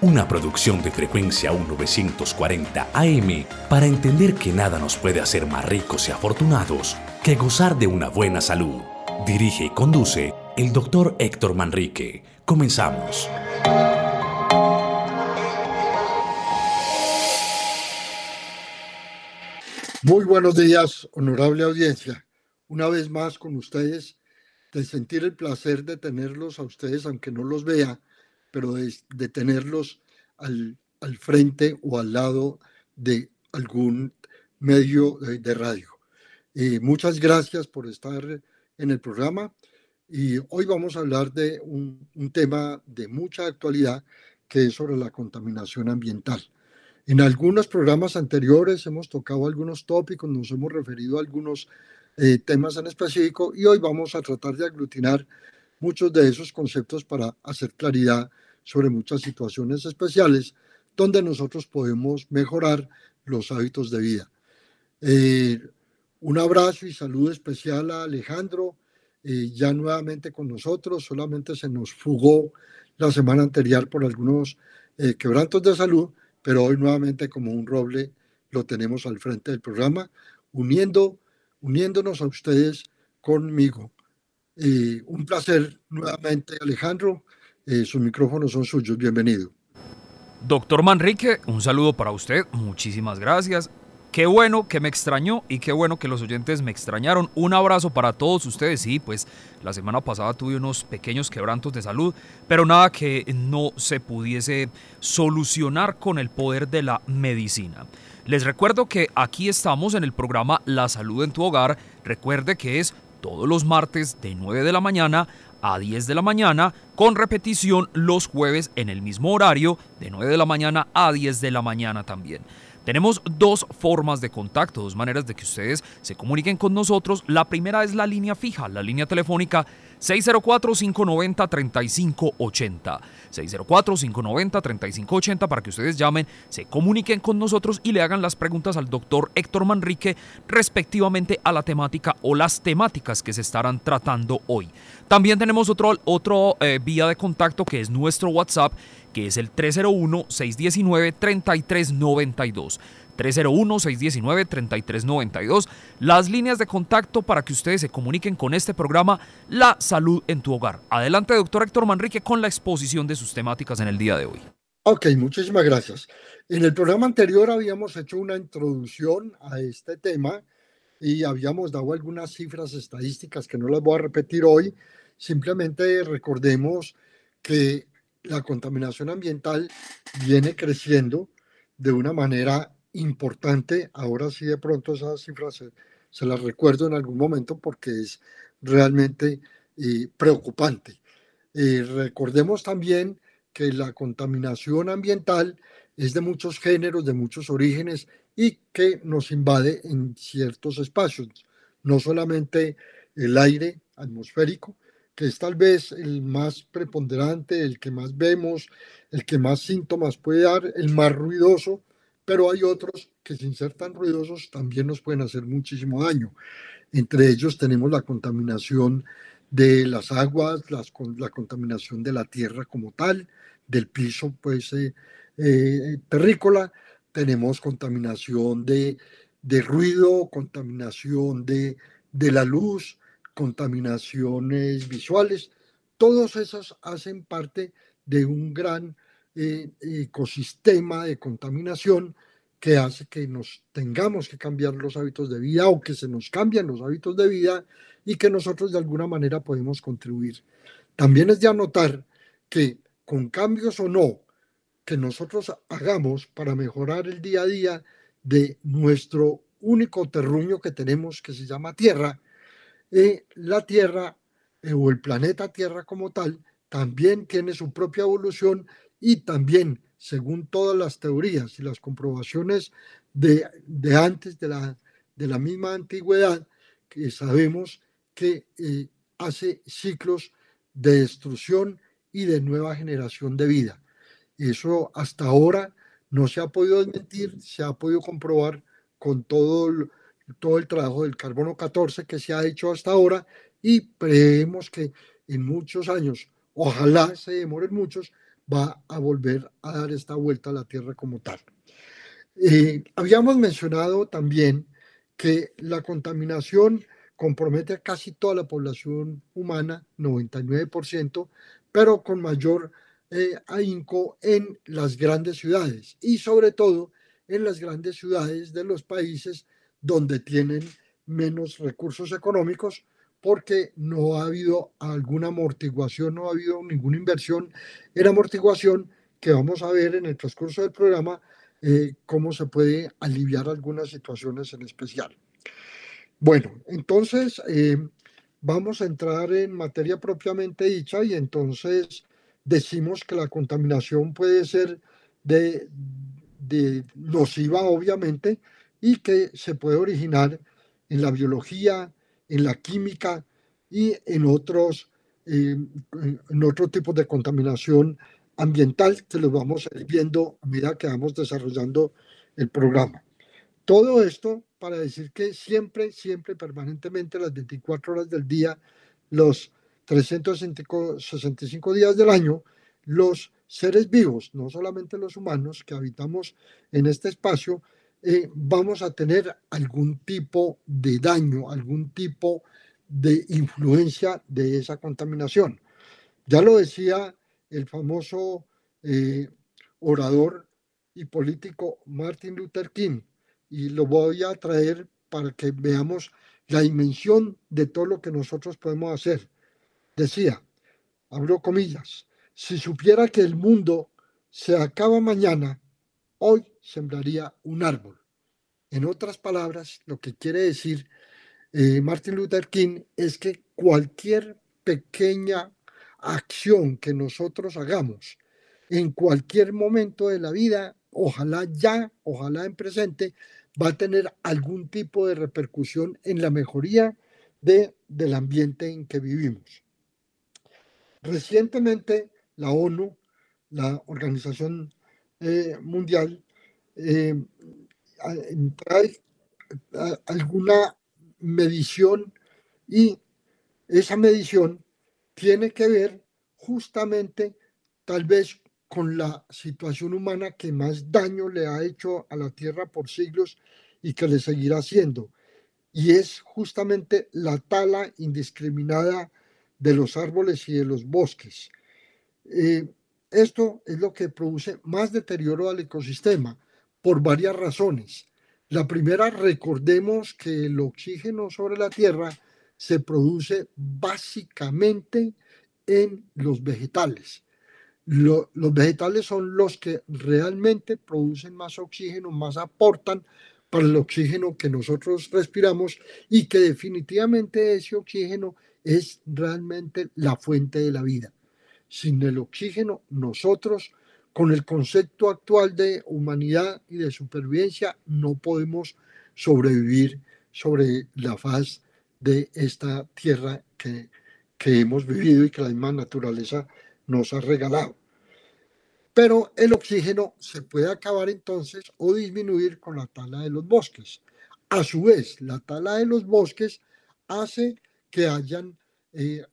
una producción de frecuencia 1940 AM para entender que nada nos puede hacer más ricos y afortunados que gozar de una buena salud. Dirige y conduce el doctor Héctor Manrique. Comenzamos. Muy buenos días, honorable audiencia. Una vez más con ustedes, de sentir el placer de tenerlos a ustedes, aunque no los vea, pero de, tenerlos al, frente o al lado de algún medio de, radio. muchas gracias por estar en el programa. Y hoy vamos a hablar de un, tema de mucha actualidad que es sobre la contaminación ambiental. En algunos programas anteriores hemos tocado algunos tópicos, nos hemos referido a algunos eh, temas en específico y hoy vamos a tratar de aglutinar muchos de esos conceptos para hacer claridad sobre muchas situaciones especiales donde nosotros podemos mejorar los hábitos de vida. Eh, un abrazo y saludo especial a Alejandro, eh, ya nuevamente con nosotros, solamente se nos fugó la semana anterior por algunos eh, quebrantos de salud, pero hoy nuevamente como un roble lo tenemos al frente del programa, uniendo, uniéndonos a ustedes conmigo. Eh, un placer nuevamente, Alejandro. Sus micrófonos son suyos. Bienvenido. Doctor Manrique, un saludo para usted. Muchísimas gracias. Qué bueno que me extrañó y qué bueno que los oyentes me extrañaron. Un abrazo para todos ustedes. Sí, pues la semana pasada tuve unos pequeños quebrantos de salud, pero nada que no se pudiese solucionar con el poder de la medicina. Les recuerdo que aquí estamos en el programa La Salud en tu Hogar. Recuerde que es todos los martes de 9 de la mañana a 10 de la mañana, con repetición los jueves en el mismo horario, de 9 de la mañana a 10 de la mañana también. Tenemos dos formas de contacto, dos maneras de que ustedes se comuniquen con nosotros. La primera es la línea fija, la línea telefónica 604-590-3580. 604-590-3580 para que ustedes llamen, se comuniquen con nosotros y le hagan las preguntas al doctor Héctor Manrique respectivamente a la temática o las temáticas que se estarán tratando hoy. También tenemos otro, otro eh, vía de contacto que es nuestro WhatsApp es el 301-619-3392. 301-619-3392. Las líneas de contacto para que ustedes se comuniquen con este programa La Salud en tu Hogar. Adelante, doctor Héctor Manrique, con la exposición de sus temáticas en el día de hoy. Ok, muchísimas gracias. En el programa anterior habíamos hecho una introducción a este tema y habíamos dado algunas cifras estadísticas que no las voy a repetir hoy. Simplemente recordemos que la contaminación ambiental viene creciendo de una manera importante. Ahora sí, de pronto esas cifras se, las recuerdo en algún momento porque es realmente eh, preocupante. Eh, recordemos también que la contaminación ambiental es de muchos géneros, de muchos orígenes y que nos invade en ciertos espacios, no solamente el aire atmosférico, que es tal vez el más preponderante, el que más vemos, el que más síntomas puede dar, el más ruidoso, pero hay otros que sin ser tan ruidosos también nos pueden hacer muchísimo daño. Entre ellos tenemos la contaminación de las aguas, la contaminación de la tierra como tal, del piso pues eh, eh, terrícola, tenemos contaminación de, de ruido, contaminación de, de la luz, contaminaciones visuales, todos esos hacen parte de un gran eh, ecosistema de contaminación que hace que nos tengamos que cambiar los hábitos de vida o que se nos cambian los hábitos de vida y que nosotros de alguna manera podemos contribuir. También es de anotar que con cambios o no que nosotros hagamos para mejorar el día a día de nuestro único terruño que tenemos que se llama tierra, la Tierra eh, o el planeta Tierra como tal también tiene su propia evolución y también, según todas las teorías y las comprobaciones de, de antes de la, de la misma antigüedad que sabemos que eh, hace ciclos de destrucción y de nueva generación de vida. Eso hasta ahora no se ha podido desmentir, se ha podido comprobar con todo todo el trabajo del carbono 14 que se ha hecho hasta ahora y creemos que en muchos años, ojalá se demoren muchos, va a volver a dar esta vuelta a la Tierra como tal. Eh, habíamos mencionado también que la contaminación compromete a casi toda la población humana, 99%, pero con mayor eh, ahínco en las grandes ciudades y sobre todo en las grandes ciudades de los países donde tienen menos recursos económicos porque no ha habido alguna amortiguación, no ha habido ninguna inversión en amortiguación que vamos a ver en el transcurso del programa eh, cómo se puede aliviar algunas situaciones en especial. Bueno, entonces eh, vamos a entrar en materia propiamente dicha y entonces decimos que la contaminación puede ser de, de nociva, obviamente, y que se puede originar en la biología, en la química y en otros, eh, en otro tipo de contaminación ambiental que lo vamos a viendo a que vamos desarrollando el programa. Todo esto para decir que siempre, siempre, permanentemente, las 24 horas del día, los 365 días del año, los seres vivos, no solamente los humanos que habitamos en este espacio, eh, vamos a tener algún tipo de daño, algún tipo de influencia de esa contaminación. Ya lo decía el famoso eh, orador y político Martin Luther King, y lo voy a traer para que veamos la dimensión de todo lo que nosotros podemos hacer. Decía, abro comillas, si supiera que el mundo se acaba mañana, hoy sembraría un árbol. En otras palabras, lo que quiere decir eh, Martin Luther King es que cualquier pequeña acción que nosotros hagamos en cualquier momento de la vida, ojalá ya, ojalá en presente, va a tener algún tipo de repercusión en la mejoría de, del ambiente en que vivimos. Recientemente, la ONU, la Organización eh, Mundial, eh, trae alguna medición y esa medición tiene que ver justamente tal vez con la situación humana que más daño le ha hecho a la Tierra por siglos y que le seguirá haciendo. Y es justamente la tala indiscriminada de los árboles y de los bosques. Eh, esto es lo que produce más deterioro al ecosistema por varias razones. La primera, recordemos que el oxígeno sobre la Tierra se produce básicamente en los vegetales. los vegetales son los que realmente producen más oxígeno, más aportan para el oxígeno que nosotros respiramos y que definitivamente ese oxígeno es realmente la fuente de la vida. Sin el oxígeno nosotros con el concepto actual de humanidad y de supervivencia no podemos sobrevivir sobre la faz de esta tierra que, que hemos vivido y que la misma naturaleza nos ha regalado. Pero el oxígeno se puede acabar entonces o disminuir con la tala de los bosques. A su vez, la tala de los bosques hace que hayan eh,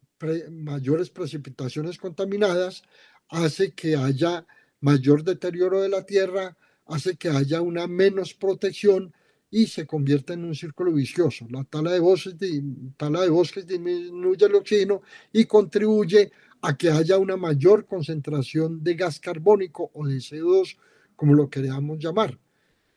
mayores precipitaciones contaminadas, hace que haya mayor deterioro de la tierra hace que haya una menos protección y se convierte en un círculo vicioso. La tala de bosques, tala de bosques disminuye el oxígeno y contribuye a que haya una mayor concentración de gas carbónico o de CO2, como lo queramos llamar.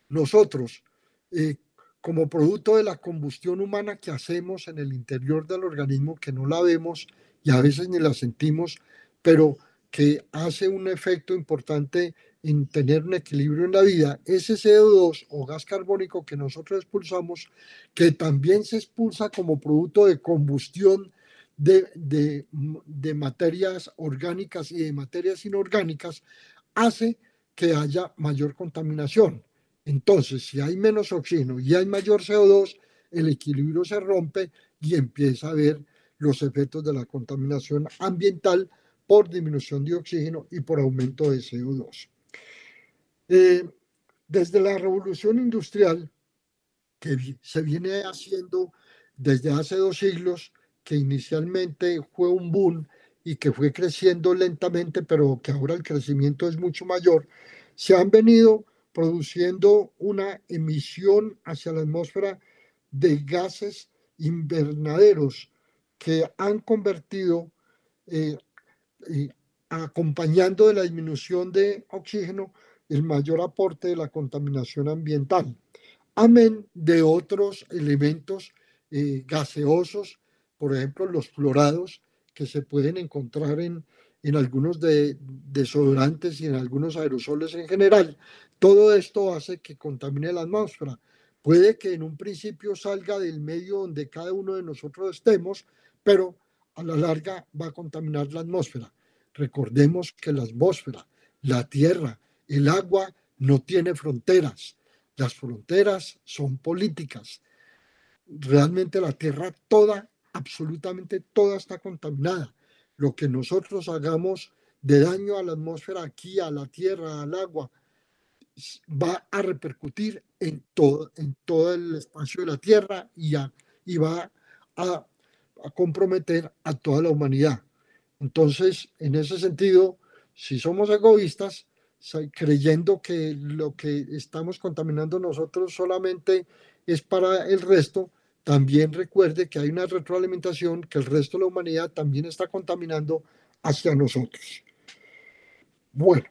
Nosotros, eh, como producto de la combustión humana que hacemos en el interior del organismo, que no la vemos y a veces ni la sentimos, pero que hace un efecto importante en tener un equilibrio en la vida, ese CO2 o gas carbónico que nosotros expulsamos, que también se expulsa como producto de combustión de, de, de materias orgánicas y de materias inorgánicas, hace que haya mayor contaminación. Entonces, si hay menos oxígeno y hay mayor CO2, el equilibrio se rompe y empieza a haber los efectos de la contaminación ambiental por disminución de oxígeno y por aumento de CO2. Eh, desde la revolución industrial, que se viene haciendo desde hace dos siglos, que inicialmente fue un boom y que fue creciendo lentamente, pero que ahora el crecimiento es mucho mayor, se han venido produciendo una emisión hacia la atmósfera de gases invernaderos que han convertido eh, acompañando de la disminución de oxígeno, el mayor aporte de la contaminación ambiental, amén de otros elementos eh, gaseosos, por ejemplo, los fluorados que se pueden encontrar en, en algunos de, desodorantes y en algunos aerosoles en general. Todo esto hace que contamine la atmósfera. Puede que en un principio salga del medio donde cada uno de nosotros estemos, pero a la larga va a contaminar la atmósfera. Recordemos que la atmósfera, la tierra, el agua no tiene fronteras. Las fronteras son políticas. Realmente la tierra toda, absolutamente toda está contaminada. Lo que nosotros hagamos de daño a la atmósfera aquí, a la tierra, al agua, va a repercutir en todo, en todo el espacio de la tierra y, y va a comprometer a toda la humanidad. Entonces, en ese sentido, si somos egoístas, creyendo que lo que estamos contaminando nosotros solamente es para el resto, también recuerde que hay una retroalimentación que el resto de la humanidad también está contaminando hacia nosotros. Bueno,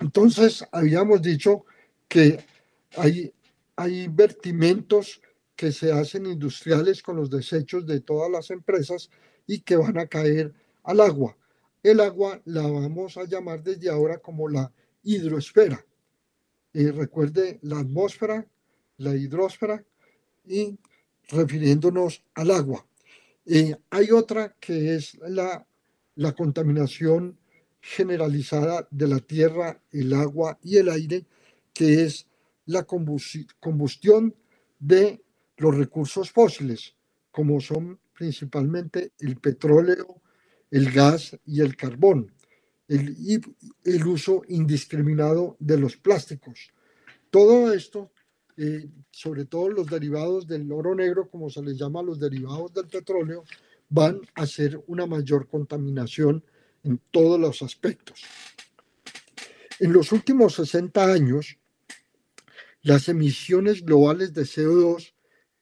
entonces habíamos dicho que hay, hay vertimentos que se hacen industriales con los desechos de todas las empresas y que van a caer al agua. El agua la vamos a llamar desde ahora como la hidrosfera. y recuerde la atmósfera, la hidrosfera y refiriéndonos al agua. hay otra que es la, la contaminación generalizada de la tierra, el agua y el aire, que es la combustión de los recursos fósiles, como son principalmente el petróleo, el gas y el carbón, el, el uso indiscriminado de los plásticos. Todo esto, eh, sobre todo los derivados del oro negro, como se les llama los derivados del petróleo, van a hacer una mayor contaminación en todos los aspectos. En los últimos 60 años, las emisiones globales de CO2,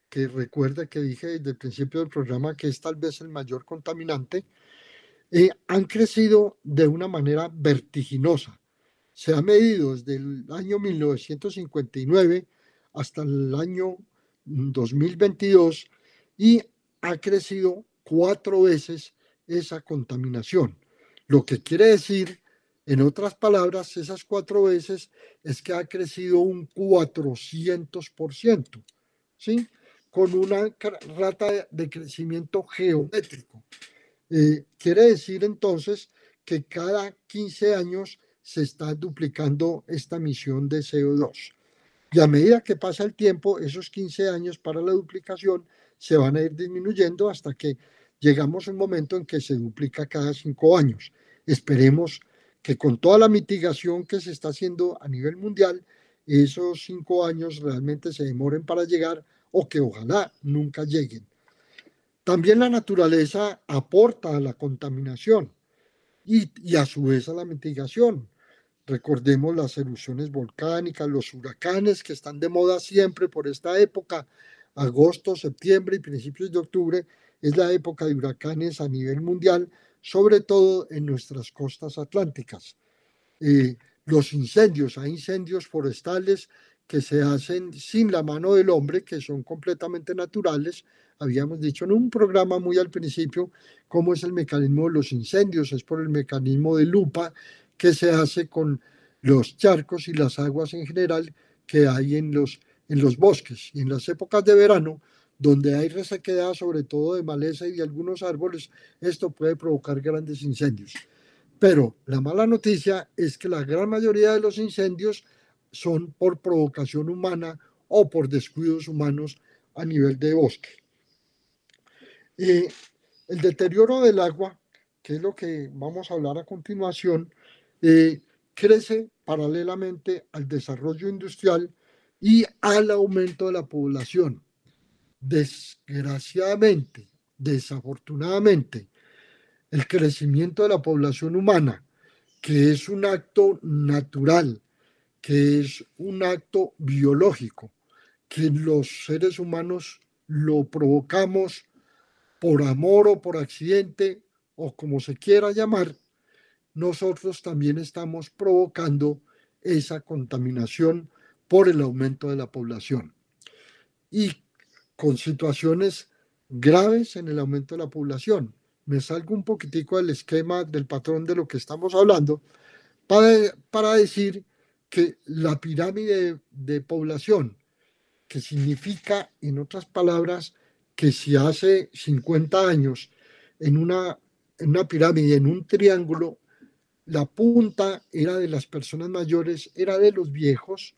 que recuerda que dije desde el principio del programa que es tal vez el mayor contaminante, eh, han crecido de una manera vertiginosa. Se ha medido desde el año 1959 hasta el año 2022 y ha crecido cuatro veces esa contaminación. Lo que quiere decir, en otras palabras, esas cuatro veces es que ha crecido un 400%, ¿sí? Con una rata de crecimiento geométrico. Eh, quiere decir entonces que cada 15 años se está duplicando esta emisión de CO2. Y a medida que pasa el tiempo, esos 15 años para la duplicación se van a ir disminuyendo hasta que llegamos a un momento en que se duplica cada 5 años. Esperemos que con toda la mitigación que se está haciendo a nivel mundial, esos 5 años realmente se demoren para llegar o que ojalá nunca lleguen. También la naturaleza aporta a la contaminación y, a su vez a la mitigación. Recordemos las erupciones volcánicas, los huracanes que están de moda siempre por esta época, agosto, septiembre y principios de octubre, es la época de huracanes a nivel mundial, sobre todo en nuestras costas atlánticas. Eh, los incendios, hay incendios forestales que se hacen sin la mano del hombre, que son completamente naturales, habíamos dicho en un programa muy al principio cómo es el mecanismo de los incendios, es por el mecanismo de lupa que se hace con los charcos y las aguas en general que hay en los, en los bosques. Y en las épocas de verano, donde hay resequedad, sobre todo de maleza y de algunos árboles, esto puede provocar grandes incendios. Pero la mala noticia es que la gran mayoría de los incendios son por provocación humana o por descuidos humanos a nivel de bosque. El deterioro del agua, que es lo que vamos a hablar a continuación, eh, crece paralelamente al desarrollo industrial y al aumento de la población. Desgraciadamente, desafortunadamente, el crecimiento de la población humana, que es un acto natural, que es un acto biológico, que los seres humanos lo provocamos por amor o por accidente o como se quiera llamar, nosotros también estamos provocando esa contaminación por el aumento de la población. Y con situaciones graves en el aumento de la población. Me salgo un poquitico del esquema, del patrón de lo que estamos hablando, para, para decir que la pirámide de población, que significa, en otras palabras, que si hace 50 años en una, en una pirámide, en un triángulo, la punta era de las personas mayores, era de los viejos,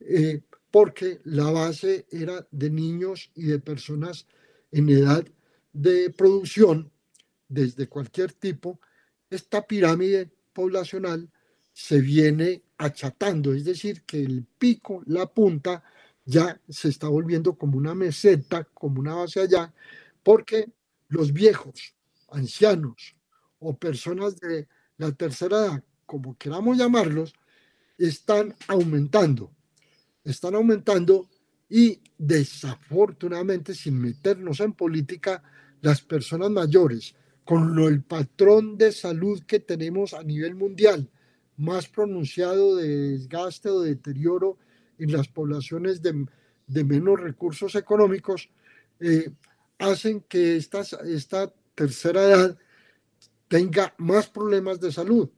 eh, porque la base era de niños y de personas en edad de producción desde cualquier tipo, esta pirámide poblacional se viene achatando, es decir, que el pico, la punta, ya se está volviendo como una meseta, como una base allá, porque los viejos, ancianos o personas de la tercera edad, como queramos llamarlos, están aumentando, están aumentando y desafortunadamente, sin meternos en política, las personas mayores, con lo, el patrón de salud que tenemos a nivel mundial, más pronunciado de desgaste o deterioro en las poblaciones de, menos recursos económicos, eh, hacen que esta, esta tercera edad tenga más problemas de salud.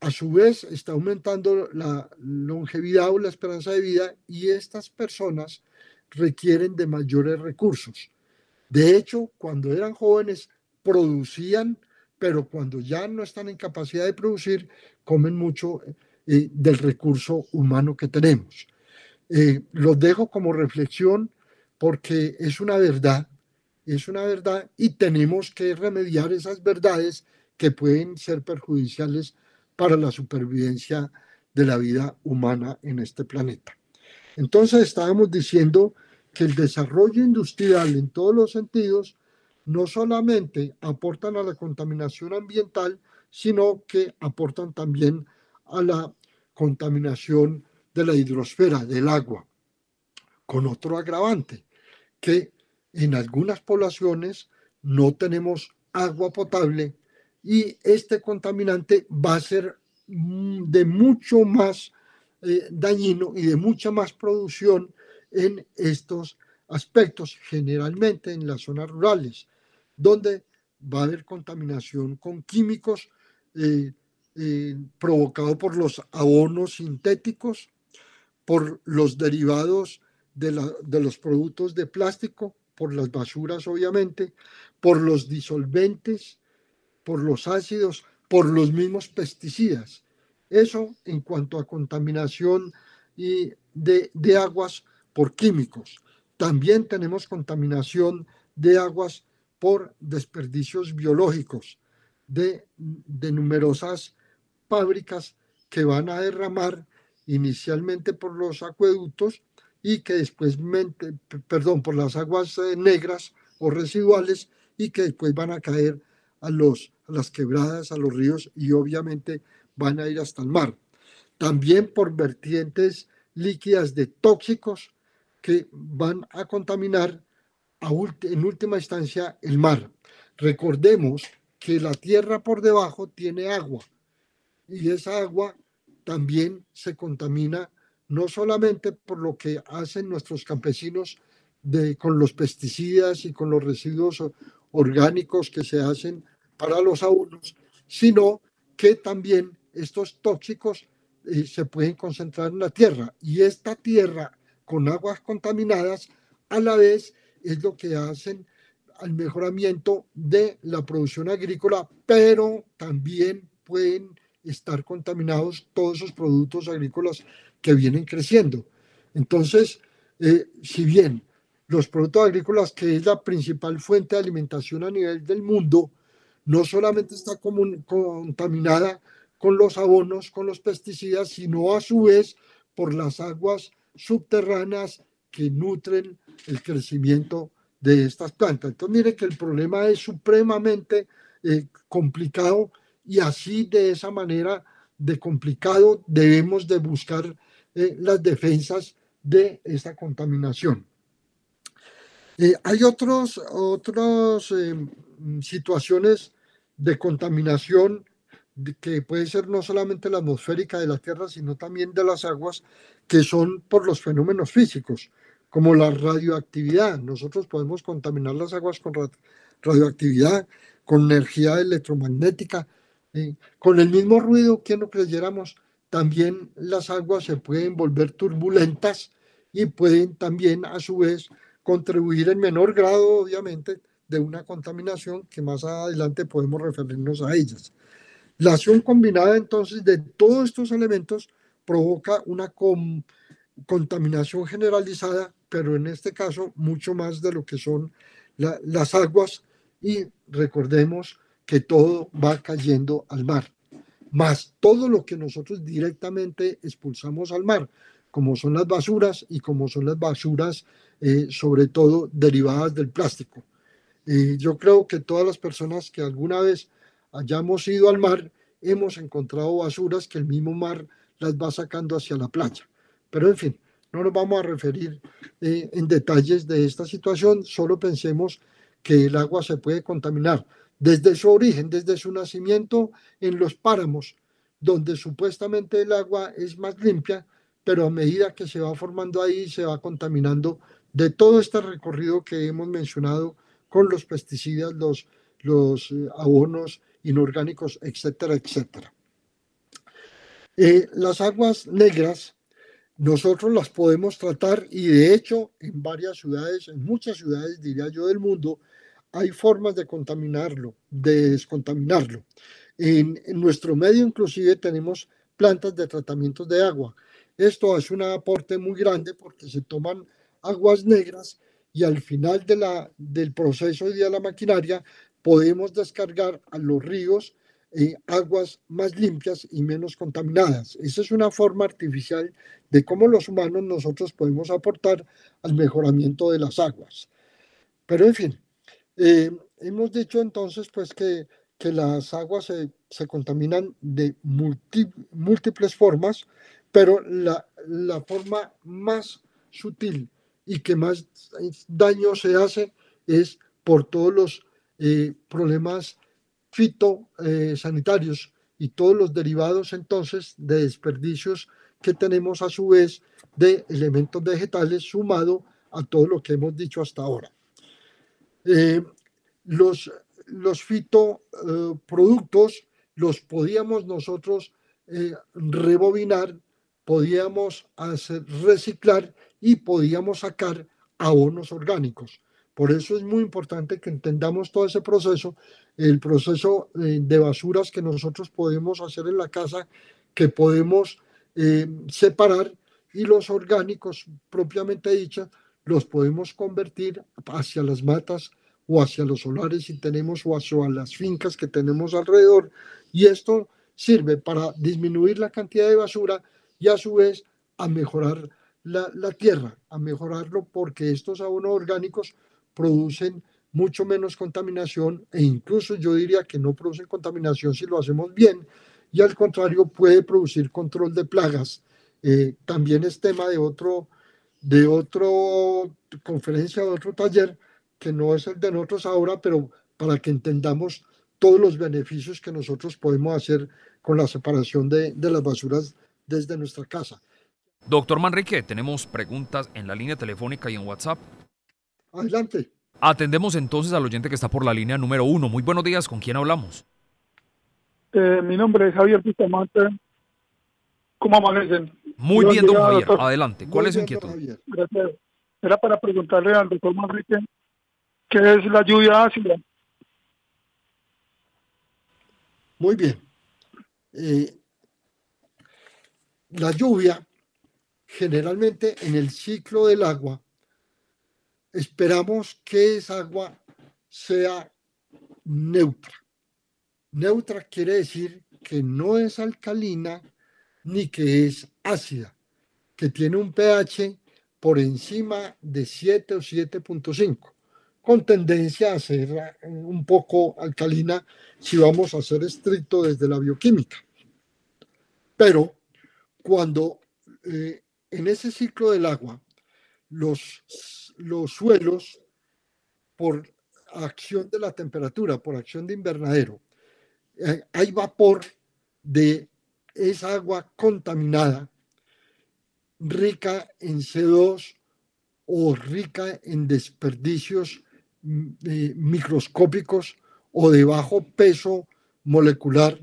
A su vez, está aumentando la longevidad o la esperanza de vida y estas personas requieren de mayores recursos. De hecho, cuando eran jóvenes producían, pero cuando ya no están en capacidad de producir, comen mucho eh, del recurso humano que tenemos. Eh, los dejo como reflexión porque es una verdad es una verdad y tenemos que remediar esas verdades que pueden ser perjudiciales para la supervivencia de la vida humana en este planeta. Entonces estábamos diciendo que el desarrollo industrial en todos los sentidos no solamente aportan a la contaminación ambiental, sino que aportan también a la contaminación de la hidrosfera, del agua, con otro agravante, que en algunas poblaciones no tenemos agua potable y este contaminante va a ser mm, de mucho más eh, dañino y de mucha más producción en estos aspectos, generalmente en las zonas rurales, donde va a haber contaminación con químicos eh, eh, provocado por los abonos sintéticos, por los derivados de, de los productos de plástico, por las basuras obviamente, por los disolventes, por los ácidos, por los mismos pesticidas. Eso en cuanto a contaminación y de, de aguas por químicos. También tenemos contaminación de aguas por desperdicios biológicos de, de numerosas fábricas que van a derramar inicialmente por los acueductos y que después, perdón, por las aguas eh, negras o residuales y que después van a caer a, los, las quebradas, a los ríos y obviamente van a ir hasta el mar. También por vertientes líquidas de tóxicos que van a contaminar en última instancia el mar. Recordemos que la tierra por debajo tiene agua y esa agua también se contamina no solamente por lo que hacen nuestros campesinos de, con los pesticidas y con los residuos orgánicos que se hacen para los abonos, sino que también estos tóxicos eh, se pueden concentrar en la tierra. Y esta tierra con aguas contaminadas a la vez es lo que hacen al mejoramiento de la producción agrícola, pero también pueden estar contaminados todos esos productos agrícolas que vienen creciendo. Entonces, eh, si bien los productos agrícolas, que es la principal fuente de alimentación a nivel del mundo, no solamente está contaminada con los abonos, con los pesticidas, sino a su vez por las aguas subterráneas que nutren el crecimiento de estas plantas. Entonces, mire que el problema es supremamente eh, complicado y así de esa manera de complicado debemos de buscar eh, las defensas de esta contaminación. Eh, hay otros, otras situaciones de contaminación que puede ser no solamente la atmosférica de la Tierra, sino también de las aguas, que son por los fenómenos físicos como la radioactividad. Nosotros podemos contaminar las aguas con radioactividad, con energía electromagnética, con el mismo ruido que no creyéramos. También las aguas se pueden volver turbulentas y pueden también a su vez contribuir en menor grado, obviamente, de una contaminación que más adelante podemos referirnos a ellas. La acción combinada entonces de todos estos elementos provoca una contaminación generalizada pero en este caso mucho más de lo que son las aguas y recordemos que todo va cayendo al mar, más todo lo que nosotros directamente expulsamos al mar, como son las basuras y como son las basuras eh, sobre todo derivadas del plástico. Eh, yo creo que todas las personas que alguna vez hayamos ido al mar hemos encontrado basuras que el mismo mar las va sacando hacia la playa. Pero en fin, no nos vamos a referir eh, en detalles de esta situación, solo pensemos que el agua se puede contaminar desde su origen, desde su nacimiento en los páramos, donde supuestamente el agua es más limpia, pero a medida que se va formando ahí, se va contaminando de todo este recorrido que hemos mencionado con los pesticidas, los, los eh, abonos inorgánicos, etcétera, etcétera. Eh, las aguas negras nosotros las podemos tratar y de hecho en varias ciudades, en muchas ciudades diría yo del mundo, hay formas de contaminarlo, de descontaminarlo. En, nuestro medio inclusive tenemos plantas de tratamiento de agua. Esto hace un aporte muy grande porque se toman aguas negras y al final de la, del proceso y de la maquinaria podemos descargar a los ríos eh, aguas más limpias y menos contaminadas. Esa es una forma artificial de cómo los humanos nosotros podemos aportar al mejoramiento de las aguas. Pero en fin, eh, hemos dicho entonces pues que, que las aguas se, se contaminan de múltiples formas, pero la, la forma más sutil y que más daño se hace es por todos los eh, problemas fitosanitarios y todos los derivados entonces de desperdicios que tenemos a su vez de elementos vegetales sumado a todo lo que hemos dicho hasta ahora. Eh, los, los fitoproductos eh, los podíamos nosotros eh, rebobinar, podíamos hacer reciclar y podíamos sacar abonos orgánicos. Por eso es muy importante que entendamos todo ese proceso, el proceso eh, de basuras que nosotros podemos hacer en la casa, que podemos eh, separar y los orgánicos propiamente dicha los podemos convertir hacia las matas o hacia los solares si tenemos o hacia las fincas que tenemos alrededor y esto sirve para disminuir la cantidad de basura y a su vez a mejorar la, tierra, a mejorarlo porque estos abonos orgánicos producen mucho menos contaminación e incluso yo diría que no producen contaminación si lo hacemos bien y al contrario puede producir control de plagas. Eh, también es tema de otro, de otro conferencia, de otro taller que no es el de nosotros ahora, pero para que entendamos todos los beneficios que nosotros podemos hacer con la separación de las basuras desde nuestra casa. Doctor Manrique, tenemos preguntas en la línea telefónica y en WhatsApp. Adelante. Atendemos entonces al oyente que está por la línea número uno. Muy buenos días, ¿con quién hablamos? Eh, mi nombre es Javier Bustamante. ¿Cómo amanecen? Muy bien, don Javier. Adelante. ¿Cuál es su inquietud? Gracias. Era para preguntarle al doctor Manrique qué es la lluvia ácida. Muy bien. eh, la lluvia, generalmente en el ciclo del agua, esperamos que esa agua sea neutra. Neutra quiere decir que no es alcalina ni que es ácida, que tiene un pH por encima de 7 o 7.5, con tendencia a ser eh, un poco alcalina si vamos a ser estricto desde la bioquímica. Pero cuando eh, en ese ciclo del agua los, los suelos, por acción de la temperatura, por acción de invernadero, eh, hay vapor de esa agua contaminada, rica en CO2 o rica en desperdicios mm, eh, microscópicos o de bajo peso molecular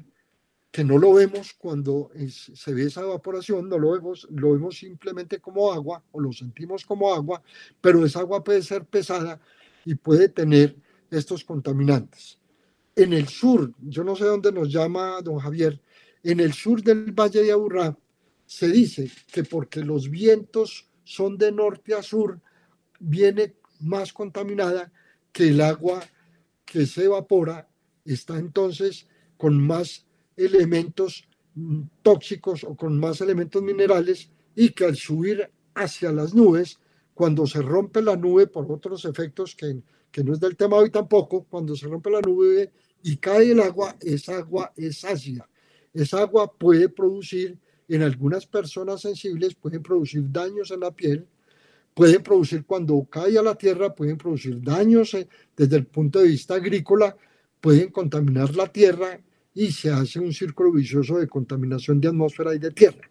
que no lo vemos cuando se ve esa evaporación, no lo vemos, lo vemos simplemente como agua o lo sentimos como agua, pero esa agua puede ser pesada y puede tener estos contaminantes. En el sur, yo no sé dónde nos llama don Javier, en el sur del Valle de Aburrá se dice que porque los vientos son de norte a sur, viene más contaminada que el agua que se evapora, está entonces con más elementos mm, tóxicos o con más elementos minerales y que al subir hacia las nubes, cuando se rompe la nube por otros efectos que, que no es del tema hoy tampoco, cuando se rompe la nube y cae el agua, esa agua es ácida. Esa agua puede producir, en algunas personas sensibles, pueden producir daños en la piel, pueden producir cuando cae a la tierra, pueden producir daños eh, desde el punto de vista agrícola, pueden contaminar la tierra y se hace un círculo vicioso de contaminación de atmósfera y de tierra.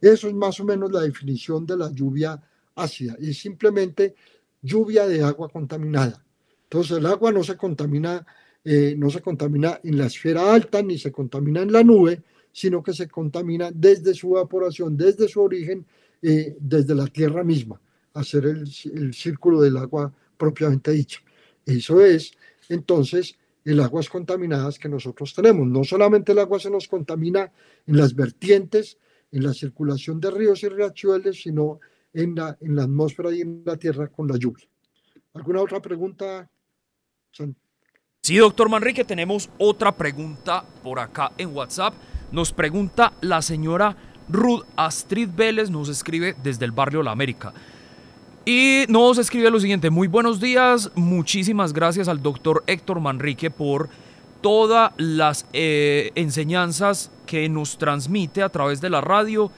Eso es más o menos la definición de la lluvia ácida. Es simplemente lluvia de agua contaminada. Entonces el agua no se contamina, eh, no se contamina en la esfera alta ni se contamina en la nube, sino que se contamina desde su evaporación, desde su origen, eh, desde la tierra misma, hacer el, el círculo del agua propiamente dicho. Eso es entonces el aguas contaminadas que nosotros tenemos. No solamente el agua se nos contamina en las vertientes, en la circulación de ríos y riachuelos, sino en la, en la atmósfera y en la tierra con la lluvia. ¿Alguna otra pregunta? Sí, doctor Manrique, tenemos otra pregunta por acá en WhatsApp. Nos pregunta la señora Ruth Astrid Vélez, nos escribe desde el barrio La América. Y nos escribe lo siguiente, muy buenos días, muchísimas gracias al doctor Héctor Manrique por todas las eh, enseñanzas que nos transmite a través de la radio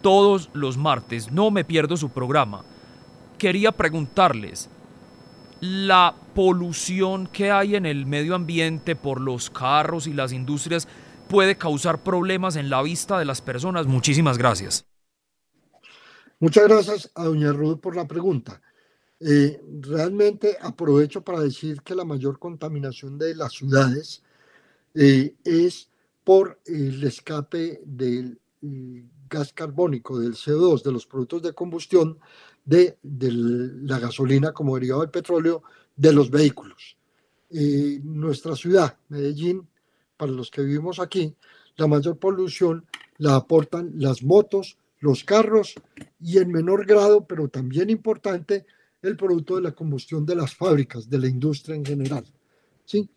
todos los martes. No me pierdo su programa. Quería preguntarles, la polución que hay en el medio ambiente por los carros y las industrias puede causar problemas en la vista de las personas. Muchísimas gracias. Muchas gracias a doña Ruth por la pregunta. Eh, realmente aprovecho para decir que la mayor contaminación de las ciudades eh, es por el escape del mm, gas carbónico, del CO2, de los productos de combustión, de, la gasolina como derivado del petróleo, de los vehículos. Eh, nuestra ciudad, Medellín, para los que vivimos aquí, la mayor polución la aportan las motos, los carros y en menor grado, pero también importante, el producto de la combustión de las fábricas, de la industria en general. ¿sí?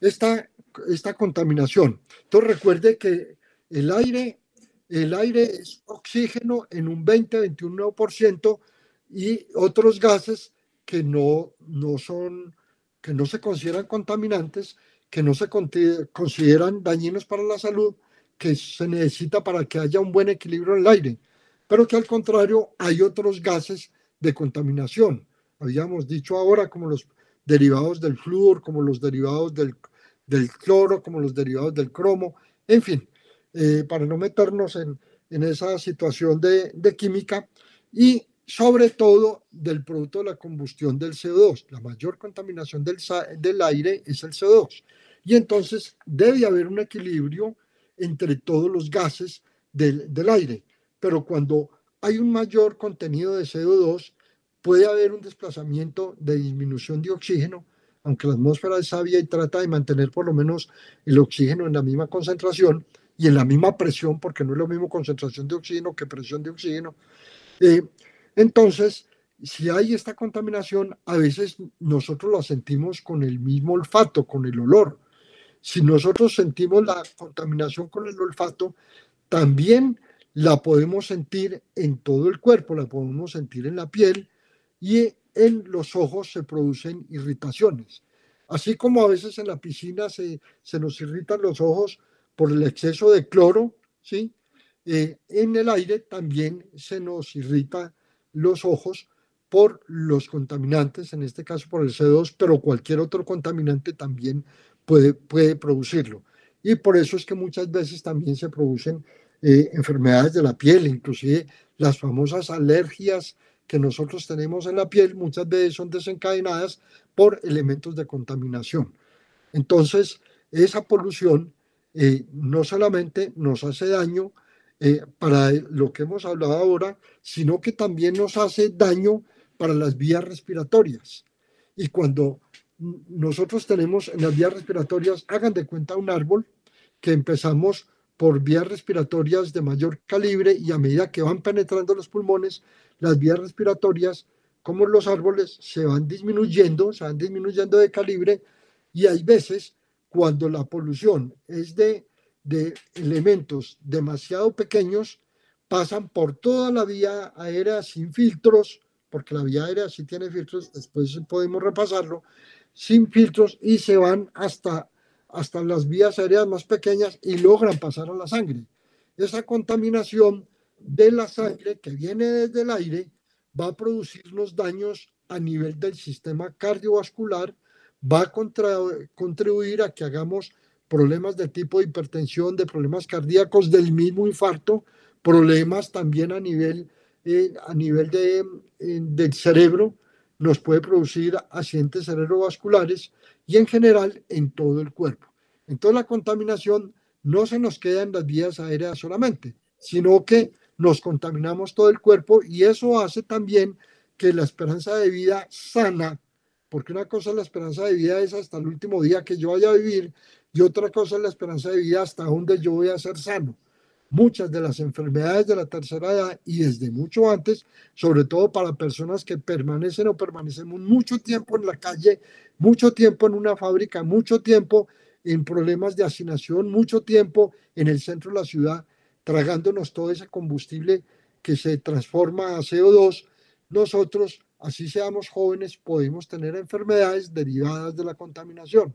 Esta, esta contaminación. Entonces recuerde que el aire, el aire es oxígeno en un 20-21% y otros gases que no, no son, que no se consideran contaminantes, que no se consideran dañinos para la salud, que se necesita para que haya un buen equilibrio en el aire, pero que al contrario hay otros gases de contaminación. Habíamos dicho ahora como los derivados del flúor, como los derivados del, del cloro, como los derivados del cromo, en fin, eh, para no meternos en, en esa situación de, de, química y sobre todo del producto de la combustión del CO2. La mayor contaminación del, del aire es el CO2. Y entonces debe haber un equilibrio entre todos los gases del, del aire. Pero cuando hay un mayor contenido de CO2, puede haber un desplazamiento de disminución de oxígeno, aunque la atmósfera es sabia y trata de mantener por lo menos el oxígeno en la misma concentración, y en la misma presión, porque no es lo mismo concentración de oxígeno que presión de oxígeno. Eh, entonces, si hay esta contaminación, a veces nosotros la sentimos con el mismo olfato, con el olor. Si nosotros sentimos la contaminación con el olfato, también la podemos sentir en todo el cuerpo, la podemos sentir en la piel y en los ojos se producen irritaciones. Así como a veces en la piscina se, se nos irritan los ojos por el exceso de cloro, ¿sí? Eh, en el aire también se nos irrita los ojos por los contaminantes, en este caso por el CO2, pero cualquier otro contaminante también puede, producirlo. Y por eso es que muchas veces también se producen eh, enfermedades de la piel, inclusive las famosas alergias que nosotros tenemos en la piel muchas veces son desencadenadas por elementos de contaminación. Entonces, esa polución eh, no solamente nos hace daño eh, para lo que hemos hablado ahora, sino que también nos hace daño para las vías respiratorias. Y cuando nosotros tenemos en las vías respiratorias, hagan de cuenta un árbol que empezamos por vías respiratorias de mayor calibre y a medida que van penetrando los pulmones, las vías respiratorias, como los árboles, se van disminuyendo, se van disminuyendo de calibre y hay veces cuando la polución es de, de elementos demasiado pequeños, pasan por toda la vía aérea sin filtros, porque la vía aérea sí tiene filtros, después podemos repasarlo, sin filtros y se van hasta, hasta las vías aéreas más pequeñas y logran pasar a la sangre. Esa contaminación de la sangre que viene desde el aire va a producirnos daños a nivel del sistema cardiovascular, va a contribuir a que hagamos problemas de tipo de hipertensión, de problemas cardíacos, del mismo infarto, problemas también a nivel, eh, a nivel de, eh, del cerebro, nos puede producir accidentes cerebrovasculares y en general en todo el cuerpo. Entonces la contaminación no se nos queda en las vías aéreas solamente, sino que nos contaminamos todo el cuerpo y eso hace también que la esperanza de vida sana, porque una cosa es la esperanza de vida es hasta el último día que yo vaya a vivir y otra cosa es la esperanza de vida hasta donde yo voy a ser sano. Muchas de las enfermedades de la tercera edad y desde mucho antes, sobre todo para personas que permanecen o permanecemos mucho tiempo en la calle, mucho tiempo en una fábrica, mucho tiempo en problemas de hacinación, mucho tiempo en el centro de la ciudad, tragándonos todo ese combustible que se transforma a CO2, nosotros, así seamos jóvenes, podemos tener enfermedades derivadas de la contaminación.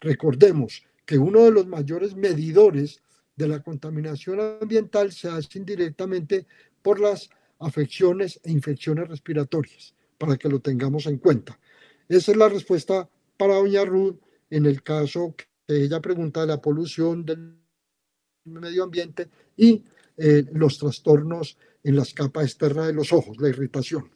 Recordemos que uno de los mayores medidores de la contaminación ambiental se hace indirectamente por las afecciones e infecciones respiratorias, para que lo tengamos en cuenta. Esa es la respuesta para doña Ruth en el caso que ella pregunta de la polución del medio ambiente y eh, los trastornos en las capas externas de los ojos, la irritación.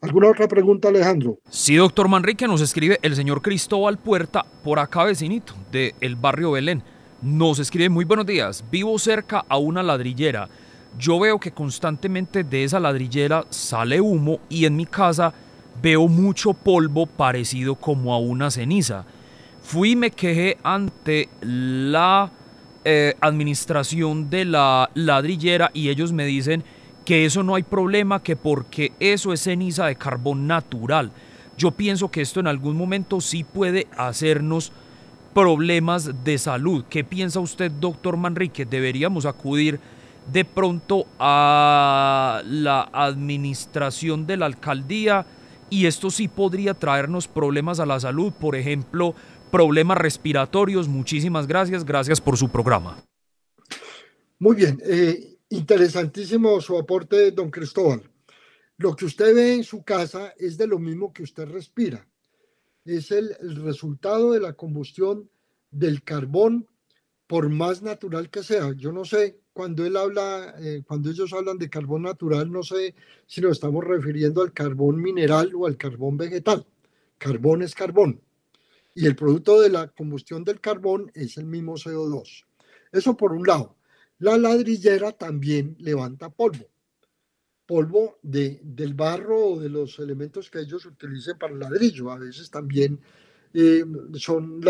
¿Alguna otra pregunta, Alejandro? Sí, doctor Manrique, nos escribe el señor Cristóbal Puerta, por acá vecinito, del el barrio Belén. Nos escribe, muy buenos días, vivo cerca a una ladrillera. Yo veo que constantemente de esa ladrillera sale humo y en mi casa veo mucho polvo parecido como a una ceniza. Fui y me quejé ante la eh, administración de la ladrillera y ellos me dicen que eso no hay problema, que porque eso es ceniza de carbón natural. Yo pienso que esto en algún momento sí puede hacernos problemas de salud. ¿Qué piensa usted, doctor Manrique? ¿Deberíamos acudir de pronto a la administración de la alcaldía? Y esto sí podría traernos problemas a la salud, por ejemplo, problemas respiratorios. Muchísimas gracias, gracias por su programa. Muy bien, eh, interesantísimo su aporte, don Cristóbal. Lo que usted ve en su casa es de lo mismo que usted respira. Es el, resultado de la combustión del carbón, por más natural que sea. Yo no sé, cuando él habla, eh, cuando ellos hablan de carbón natural, no sé si nos estamos refiriendo al carbón mineral o al carbón vegetal. Carbón es carbón y el producto de la combustión del carbón es el mismo CO2. Eso por un lado. La ladrillera también levanta polvo. Polvo de, del barro o de los elementos que ellos utilicen para el ladrillo. A veces también eh, son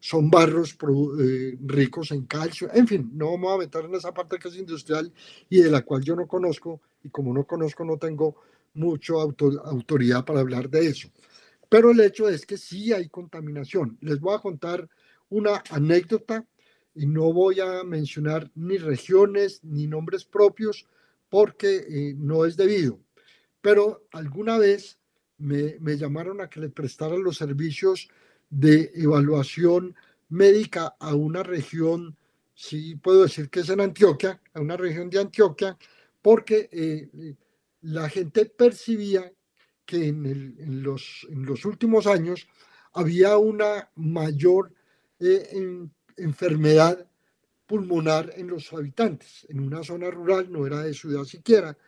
son barros eh, ricos en calcio, en fin, no vamos a meter en esa parte que es industrial y de la cual yo no conozco, y como no conozco no tengo mucha autoridad para hablar de eso. Pero el hecho es que sí hay contaminación. Les voy a contar una anécdota y no voy a mencionar ni regiones ni nombres propios porque eh, no es debido. Pero alguna vez me, llamaron a que le prestara los servicios de evaluación médica a una región, sí puedo decir que es en Antioquia, a una región de Antioquia, porque eh, la gente percibía que en, los, en, los, últimos años había una mayor eh, enfermedad pulmonar en los habitantes, en una zona rural, no era de ciudad siquiera,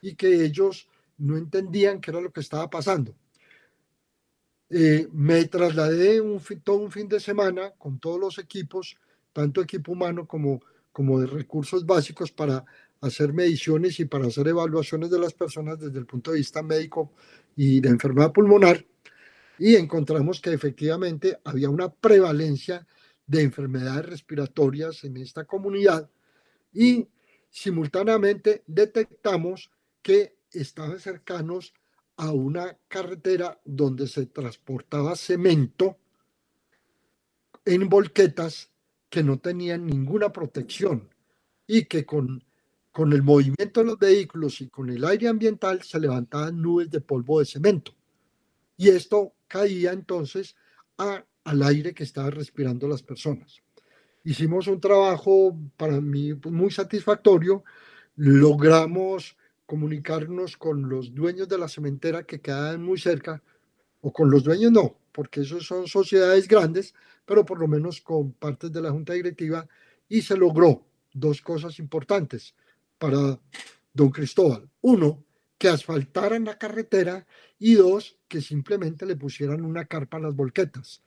y que ellos no entendían qué era lo que estaba pasando. Eh, me trasladé un, todo un fin de semana con todos los equipos, tanto equipo humano como, como de recursos básicos para hacer mediciones y para hacer evaluaciones de las personas desde el punto de vista médico y de enfermedad pulmonar. Y encontramos que efectivamente había una prevalencia de enfermedades respiratorias en esta comunidad y simultáneamente detectamos que estaban cercanos a una carretera donde se transportaba cemento en volquetas que no tenían ninguna protección y que con, con el movimiento de los vehículos y con el aire ambiental se levantaban nubes de polvo de cemento. Y esto caía entonces al aire que estaban respirando las personas. Hicimos un trabajo para mí muy satisfactorio, logramos comunicarnos con los dueños de la cementera que quedan muy cerca, o con los dueños no, porque esos son sociedades grandes, pero por lo menos con partes de la junta directiva, y se logró dos cosas importantes para don Cristóbal. Uno, que asfaltaran la carretera y dos, que simplemente le pusieran una carpa a las volquetas.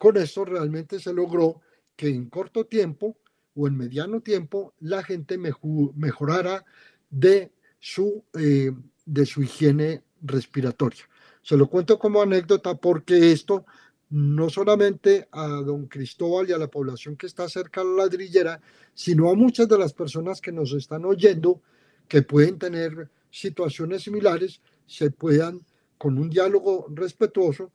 Con esto realmente se logró que en corto tiempo o en mediano tiempo la gente mejorara de su, eh, de su higiene respiratoria. Se lo cuento como anécdota porque esto no solamente a don Cristóbal y a la población que está cerca de la ladrillera, sino a muchas de las personas que nos están oyendo, que pueden tener situaciones similares, se puedan, con un diálogo respetuoso,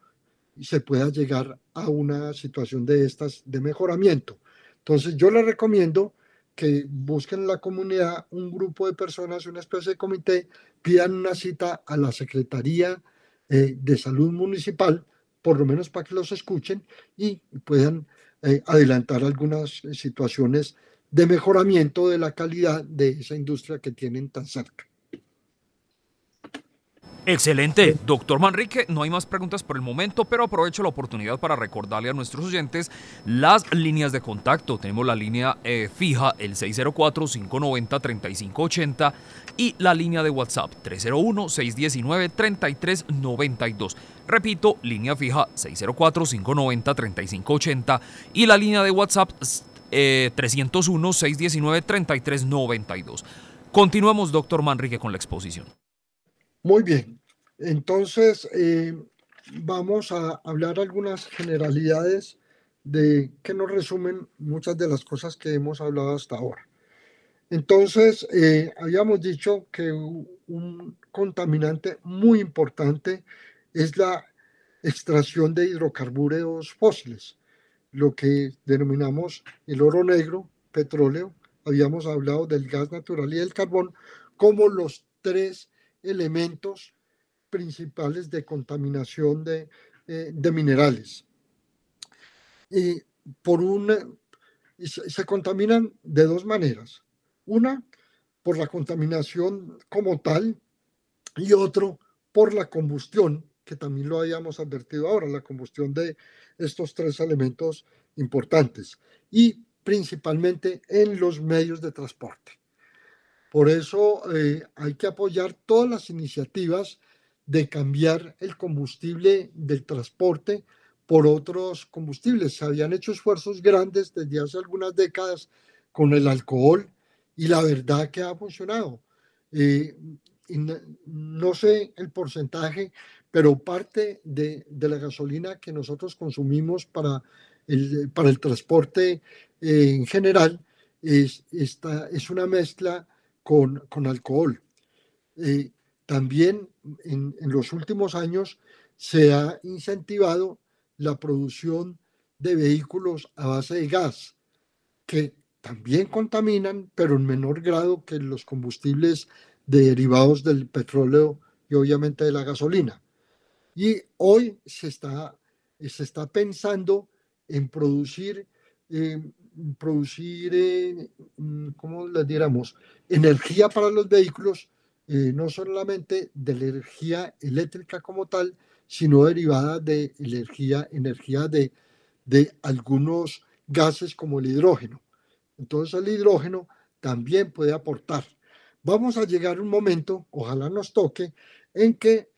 se pueda llegar a una situación de estas de mejoramiento. Entonces yo le recomiendo que busquen en la comunidad un grupo de personas, una especie de comité, pidan una cita a la Secretaría eh, de Salud Municipal, por lo menos para que los escuchen y puedan eh, adelantar algunas situaciones de mejoramiento de la calidad de esa industria que tienen tan cerca. Excelente, doctor Manrique. No hay más preguntas por el momento, pero aprovecho la oportunidad para recordarle a nuestros oyentes las líneas de contacto. Tenemos la línea eh, fija, el 604-590-3580 y la línea de WhatsApp, 301-619-3392. Repito, línea fija, 604-590-3580 y la línea de WhatsApp, 301-619-3392. Eh, Continuamos, doctor Manrique, con la exposición. Muy bien, entonces eh, vamos a hablar algunas generalidades de que nos resumen muchas de las cosas que hemos hablado hasta ahora. Entonces, eh, habíamos dicho que un contaminante muy importante es la extracción de hidrocarburos fósiles, lo que denominamos el oro negro, petróleo. Habíamos hablado del gas natural y del carbón como los tres elementos principales de contaminación de, eh, minerales. Y por una, se, se contaminan de dos maneras. Una, por la contaminación como tal, y otro, por la combustión, que también lo habíamos advertido ahora, la combustión de estos tres elementos importantes, y principalmente en los medios de transporte. Por eso eh, hay que apoyar todas las iniciativas de cambiar el combustible del transporte por otros combustibles. Se habían hecho esfuerzos grandes desde hace algunas décadas con el alcohol y la verdad que ha funcionado. Eh, no, sé el porcentaje, pero parte de, la gasolina que nosotros consumimos para para el transporte eh, en general es, esta, es una mezcla con, con alcohol. Eh, también en, en, los últimos años se ha incentivado la producción de vehículos a base de gas, que también contaminan, pero en menor grado que los combustibles derivados del petróleo y obviamente de la gasolina. Y hoy se está, se está pensando en producir, producir eh, mm, ¿cómo les diéramos? Energía para los vehículos, eh, no solamente de energía eléctrica como tal, sino derivada de energía, energía de, de algunos gases como el hidrógeno. Entonces el hidrógeno también puede aportar. Vamos a llegar a un momento, ojalá nos toque, en que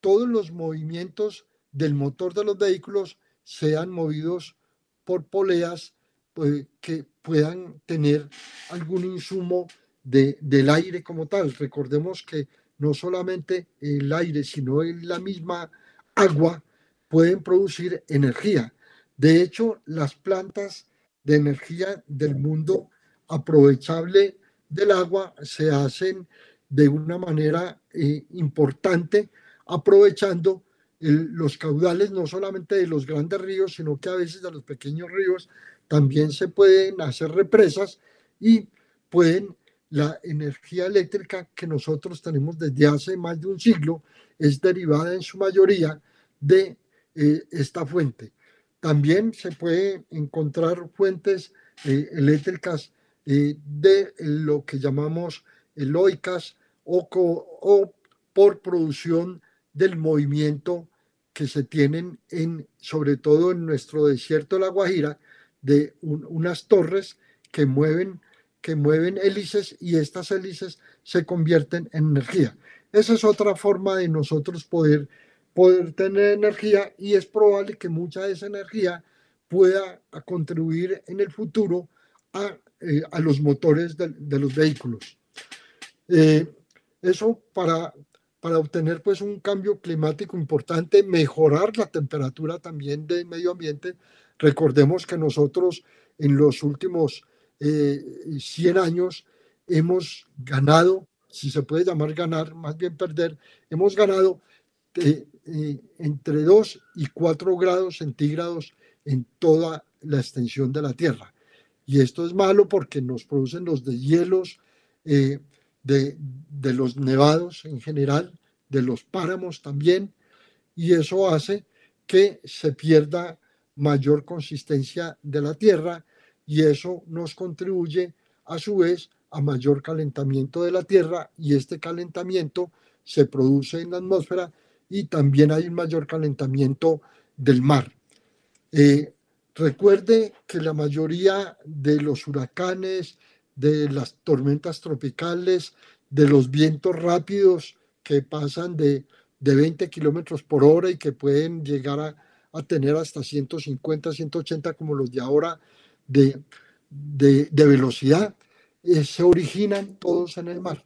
todos los movimientos del motor de los vehículos sean movidos por poleas pues, que puedan tener algún insumo de, del aire como tal. Recordemos que no solamente el aire, sino la misma agua pueden producir energía. De hecho, las plantas de energía del mundo aprovechable del agua se hacen de una manera eh, importante aprovechando los caudales no solamente de los grandes ríos, sino que a veces de los pequeños ríos también se pueden hacer represas y pueden la energía eléctrica que nosotros tenemos desde hace más de un siglo es derivada en su mayoría de eh, esta fuente. También se puede encontrar fuentes eh, eléctricas eh, de lo que llamamos eloicas o, o por producción del movimiento que se tienen en, sobre todo en nuestro desierto de la Guajira, de unas torres que mueven, que mueven hélices y estas hélices se convierten en energía. Esa es otra forma de nosotros poder, poder tener energía y es probable que mucha de esa energía pueda contribuir en el futuro a, eh, a los motores de, de los vehículos. Eh, eso para, para obtener pues un cambio climático importante, mejorar la temperatura también del medio ambiente. Recordemos que nosotros en los últimos 100 eh, años hemos ganado, si se puede llamar ganar, más bien perder, hemos ganado eh, eh, entre 2 y 4 grados centígrados en toda la extensión de la Tierra. Y esto es malo porque nos producen los deshielos, de, de los nevados en general, de los páramos también, y eso hace que se pierda mayor consistencia de la tierra y eso nos contribuye a su vez a mayor calentamiento de la tierra y este calentamiento se produce en la atmósfera y también hay un mayor calentamiento del mar. Eh, recuerde que la mayoría de los huracanes, de las tormentas tropicales, de los vientos rápidos que pasan de, de 20 kilómetros por hora y que pueden llegar a, a, tener hasta 150, 180 como los de ahora de, de, velocidad, eh, se originan todos en el mar.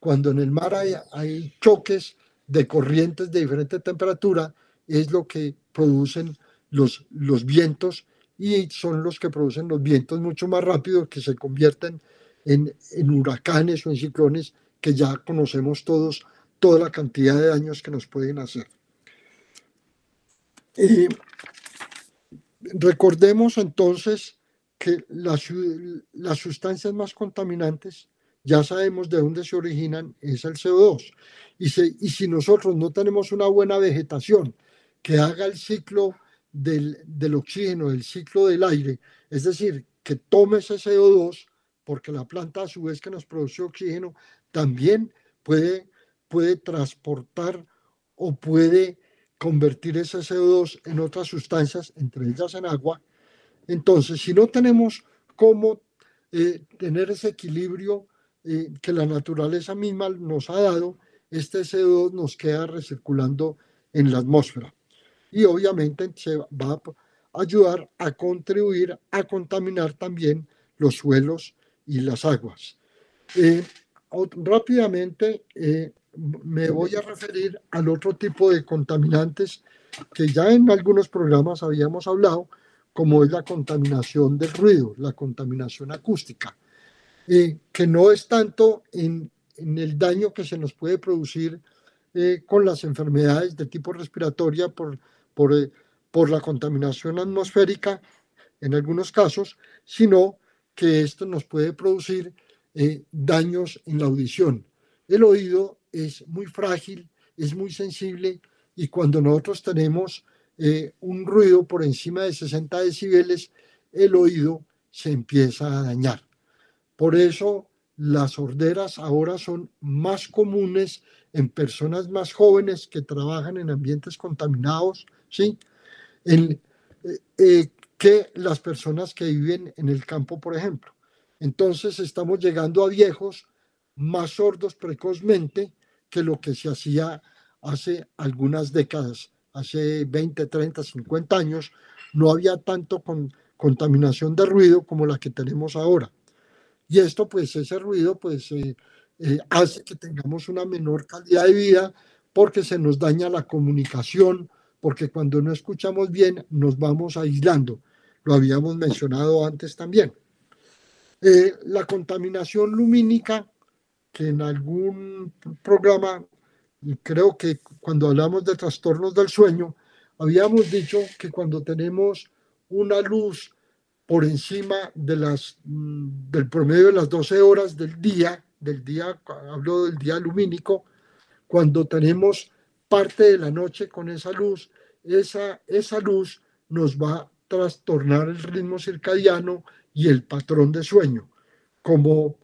Cuando en el mar hay, hay choques de corrientes de diferente temperatura, es lo que producen los, los vientos y son los que producen los vientos mucho más rápido que se convierten en, en, huracanes o en ciclones que ya conocemos todos toda la cantidad de daños que nos pueden hacer. Eh, recordemos entonces que las, las sustancias más contaminantes, ya sabemos de dónde se originan, es el CO2. Y, y si nosotros no tenemos una buena vegetación que haga el ciclo del, del oxígeno, el ciclo del aire, es decir, que tome ese CO2, porque la planta a su vez que nos produce oxígeno, también puede, puede transportar o puede convertir ese CO2 en otras sustancias, entre ellas en agua. Entonces, si no tenemos cómo eh, tener ese equilibrio eh, que la naturaleza misma nos ha dado, este CO2 nos queda recirculando en la atmósfera y obviamente se va a ayudar a contribuir a contaminar también los suelos y las aguas. Eh, rápidamente, me voy a referir al otro tipo de contaminantes que ya en algunos programas habíamos hablado, como es la contaminación del ruido, la contaminación acústica, eh, que no es tanto en, el daño que se nos puede producir eh, con las enfermedades de tipo respiratoria eh, por la contaminación atmosférica en algunos casos, sino que esto nos puede producir daños en la audición. El oído es muy frágil, es muy sensible y cuando nosotros tenemos eh, un ruido por encima de 60 decibeles, el oído se empieza a dañar. Por eso las sorderas ahora son más comunes en personas más jóvenes que trabajan en ambientes contaminados, ¿sí? En, eh, eh, que las personas que viven en el campo, por ejemplo. Entonces estamos llegando a viejos más sordos precozmente lo que se hacía hace algunas décadas, hace 20, 30, 50 años, no había tanto con, contaminación de ruido como la que tenemos ahora. Y esto, pues, ese ruido, pues, eh, eh, hace que tengamos una menor calidad de vida porque se nos daña la comunicación, porque cuando no escuchamos bien nos vamos aislando. Lo habíamos mencionado antes también. Eh, la contaminación lumínica, que en algún programa creo que cuando hablamos de trastornos del sueño, habíamos dicho que cuando tenemos una luz por encima de las, mm, del promedio de las 12 horas del día, del día, hablo del día lumínico, cuando tenemos parte de la noche con esa luz, esa, esa luz nos va a trastornar el ritmo circadiano y el patrón de sueño, como,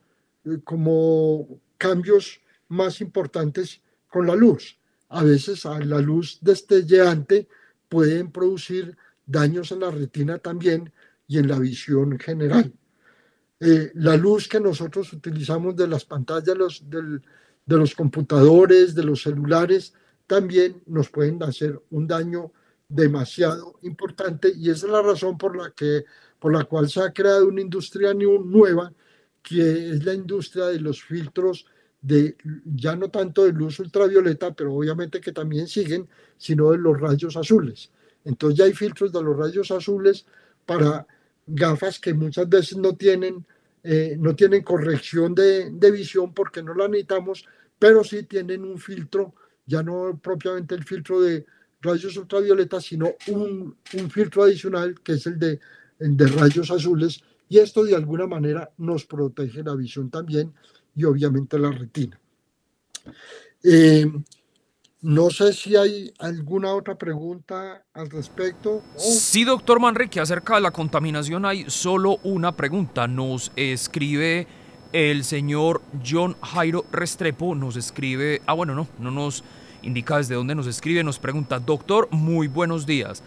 como cambios más importantes con la luz. A veces la luz destelleante pueden producir daños en la retina también y en la visión general. Eh, la luz que nosotros utilizamos de las pantallas los, de los computadores, de los celulares, también nos pueden hacer un daño demasiado importante y es la razón por la, que, por la cual se ha creado una industria nueva, que es la industria de los filtros de ya no tanto de luz ultravioleta, pero obviamente que también siguen, sino de los rayos azules. Entonces ya hay filtros de los rayos azules para gafas que muchas veces no tienen, eh, no tienen corrección de, de, visión porque no la necesitamos, pero sí tienen un filtro, ya no propiamente el filtro de rayos ultravioleta, sino un, un filtro adicional que es el de, el de rayos azules y esto de alguna manera nos protege la visión también y obviamente la retina. Eh, no sé si hay alguna otra pregunta al respecto. Sí, doctor Manrique, acerca de la contaminación hay solo una pregunta. Nos escribe el señor John Jairo Restrepo, nos escribe, ah bueno, no, no nos indica desde dónde nos escribe, nos pregunta, doctor, muy buenos días.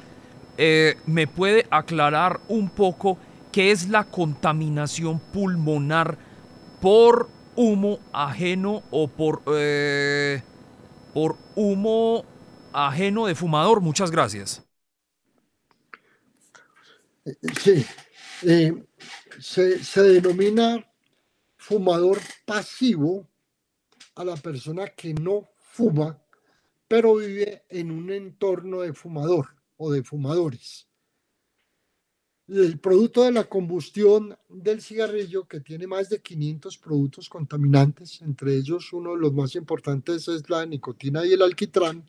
Eh, ¿Me puede aclarar un poco qué es la contaminación pulmonar por humo ajeno o por, eh, por humo ajeno de fumador. Muchas gracias. Sí, eh, se denomina fumador pasivo a la persona que no fuma, pero vive en un entorno de fumador o de fumadores el producto de la combustión del cigarrillo, que tiene más de 500 productos contaminantes, entre ellos uno de los más importantes es la nicotina y el alquitrán,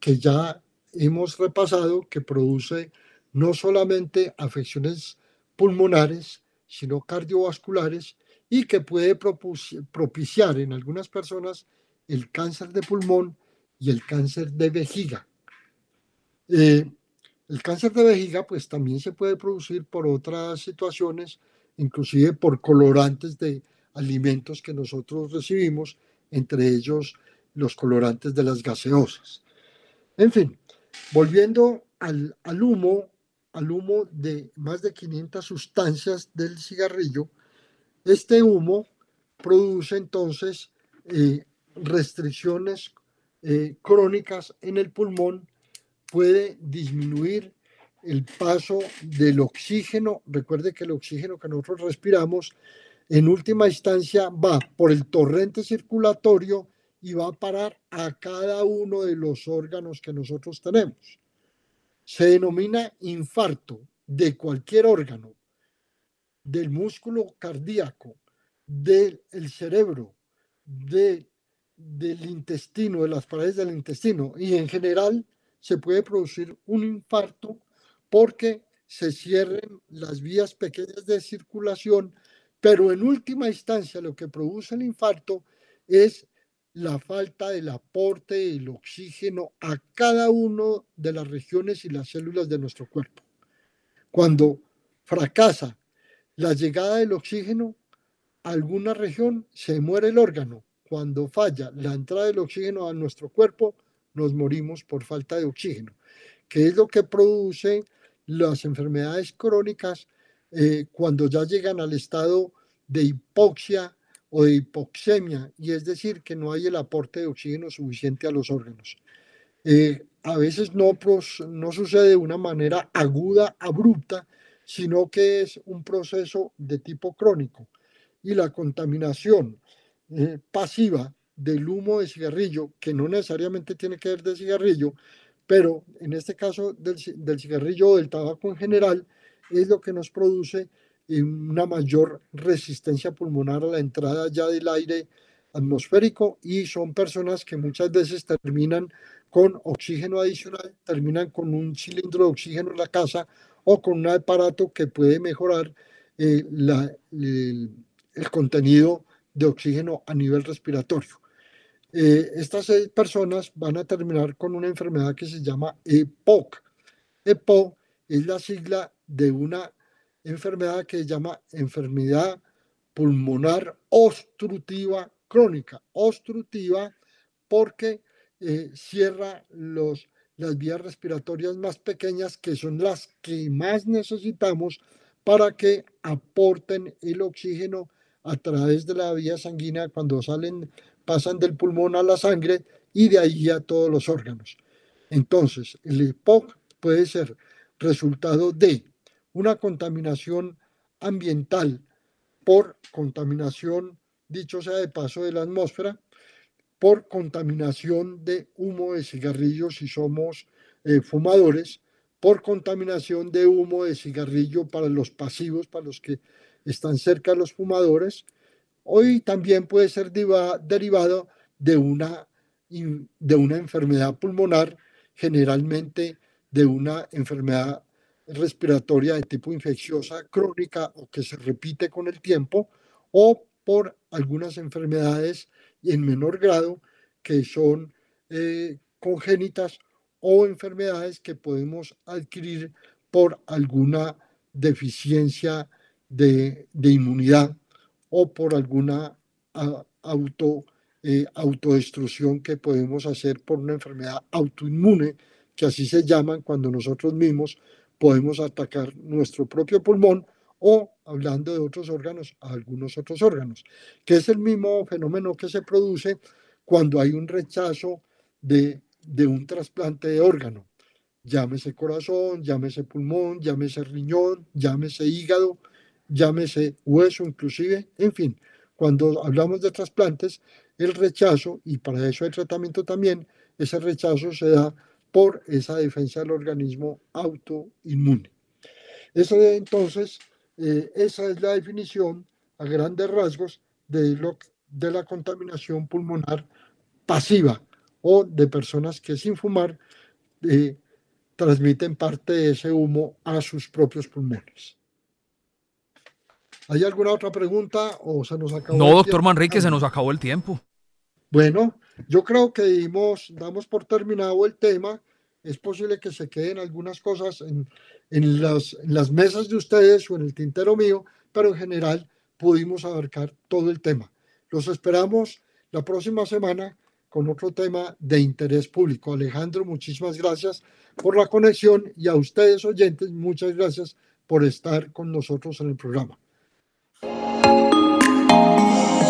que ya hemos repasado, que produce no solamente afecciones pulmonares, sino cardiovasculares y que puede propiciar en algunas personas el cáncer de pulmón y el cáncer de vejiga. Eh, el cáncer de vejiga pues también se puede producir por otras situaciones, inclusive por colorantes de alimentos que nosotros recibimos, entre ellos los colorantes de las gaseosas. En fin, volviendo al, humo, al humo de más de 500 sustancias del cigarrillo, este humo produce entonces eh, restricciones eh, crónicas en el pulmón puede disminuir el paso del oxígeno. Recuerde que el oxígeno que nosotros respiramos en última instancia va por el torrente circulatorio y va a parar a cada uno de los órganos que nosotros tenemos. Se denomina infarto de cualquier órgano, del músculo cardíaco, del cerebro, del intestino, de las paredes del intestino y en general se puede producir un infarto porque se cierren las vías pequeñas de circulación, pero en última instancia lo que produce el infarto es la falta del aporte del oxígeno a cada una de las regiones y las células de nuestro cuerpo. Cuando fracasa la llegada del oxígeno a alguna región, se muere el órgano. Cuando falla la entrada del oxígeno a nuestro cuerpo, nos morimos por falta de oxígeno, que es lo que produce las enfermedades crónicas eh, cuando ya llegan al estado de hipoxia o de hipoxemia, y es decir, que no hay el aporte de oxígeno suficiente a los órganos. Eh, a veces no, no sucede de una manera aguda, abrupta, sino que es un proceso de tipo crónico. Y la contaminación eh, pasiva del humo de cigarrillo, que no necesariamente tiene que ver de cigarrillo, pero en este caso del, del cigarrillo o del tabaco en general, es lo que nos produce una mayor resistencia pulmonar a la entrada ya del aire atmosférico y son personas que muchas veces terminan con oxígeno adicional, terminan con un cilindro de oxígeno en la casa o con un aparato que puede mejorar eh, el, contenido de oxígeno a nivel respiratorio. Eh, estas personas van a terminar con una enfermedad que se llama EPOC. EPOC es la sigla de una enfermedad que se llama enfermedad pulmonar obstructiva crónica. Obstructiva porque eh, cierra los, las vías respiratorias más pequeñas, que son las que más necesitamos para que aporten el oxígeno a través de la vía sanguínea cuando salen, pasan del pulmón a la sangre y de ahí a todos los órganos. Entonces, el EPOC puede ser resultado de una contaminación ambiental por contaminación, dicho sea de paso, de la atmósfera, por contaminación de humo de cigarrillos si somos eh, fumadores, por contaminación de humo de cigarrillo para los pasivos, para los que están cerca de los fumadores, hoy también puede ser derivado de una, de una enfermedad pulmonar, generalmente de una enfermedad respiratoria de tipo infecciosa crónica o que se repite con el tiempo, o por algunas enfermedades en menor grado que son eh, congénitas o enfermedades que podemos adquirir por alguna deficiencia de, inmunidad o por alguna auto, eh, autodestrucción que podemos hacer por una enfermedad autoinmune, que así se llaman cuando nosotros mismos podemos atacar nuestro propio pulmón o, hablando de otros órganos, a algunos otros órganos, que es el mismo fenómeno que se produce cuando hay un rechazo de, de un trasplante de órgano. Llámese corazón, llámese pulmón, llámese riñón, llámese hígado, llámese hueso inclusive, en fin, cuando hablamos de trasplantes, el rechazo, y para eso hay tratamiento también, ese rechazo se da por esa defensa del organismo autoinmune. Eso entonces, eh, esa es la definición a grandes rasgos de, lo, de la contaminación pulmonar pasiva o de personas que sin fumar eh, transmiten parte de ese humo a sus propios pulmones. ¿Hay alguna otra pregunta o se nos acabó? No, doctor Manrique, se nos acabó el tiempo. Bueno, yo creo que dimos, damos por terminado el tema. Es posible que se queden algunas cosas en, en, las, las mesas de ustedes o en el tintero mío, pero en general pudimos abarcar todo el tema. Los esperamos la próxima semana con otro tema de interés público. Alejandro, muchísimas gracias por la conexión y a ustedes oyentes, muchas gracias por estar con nosotros en el programa.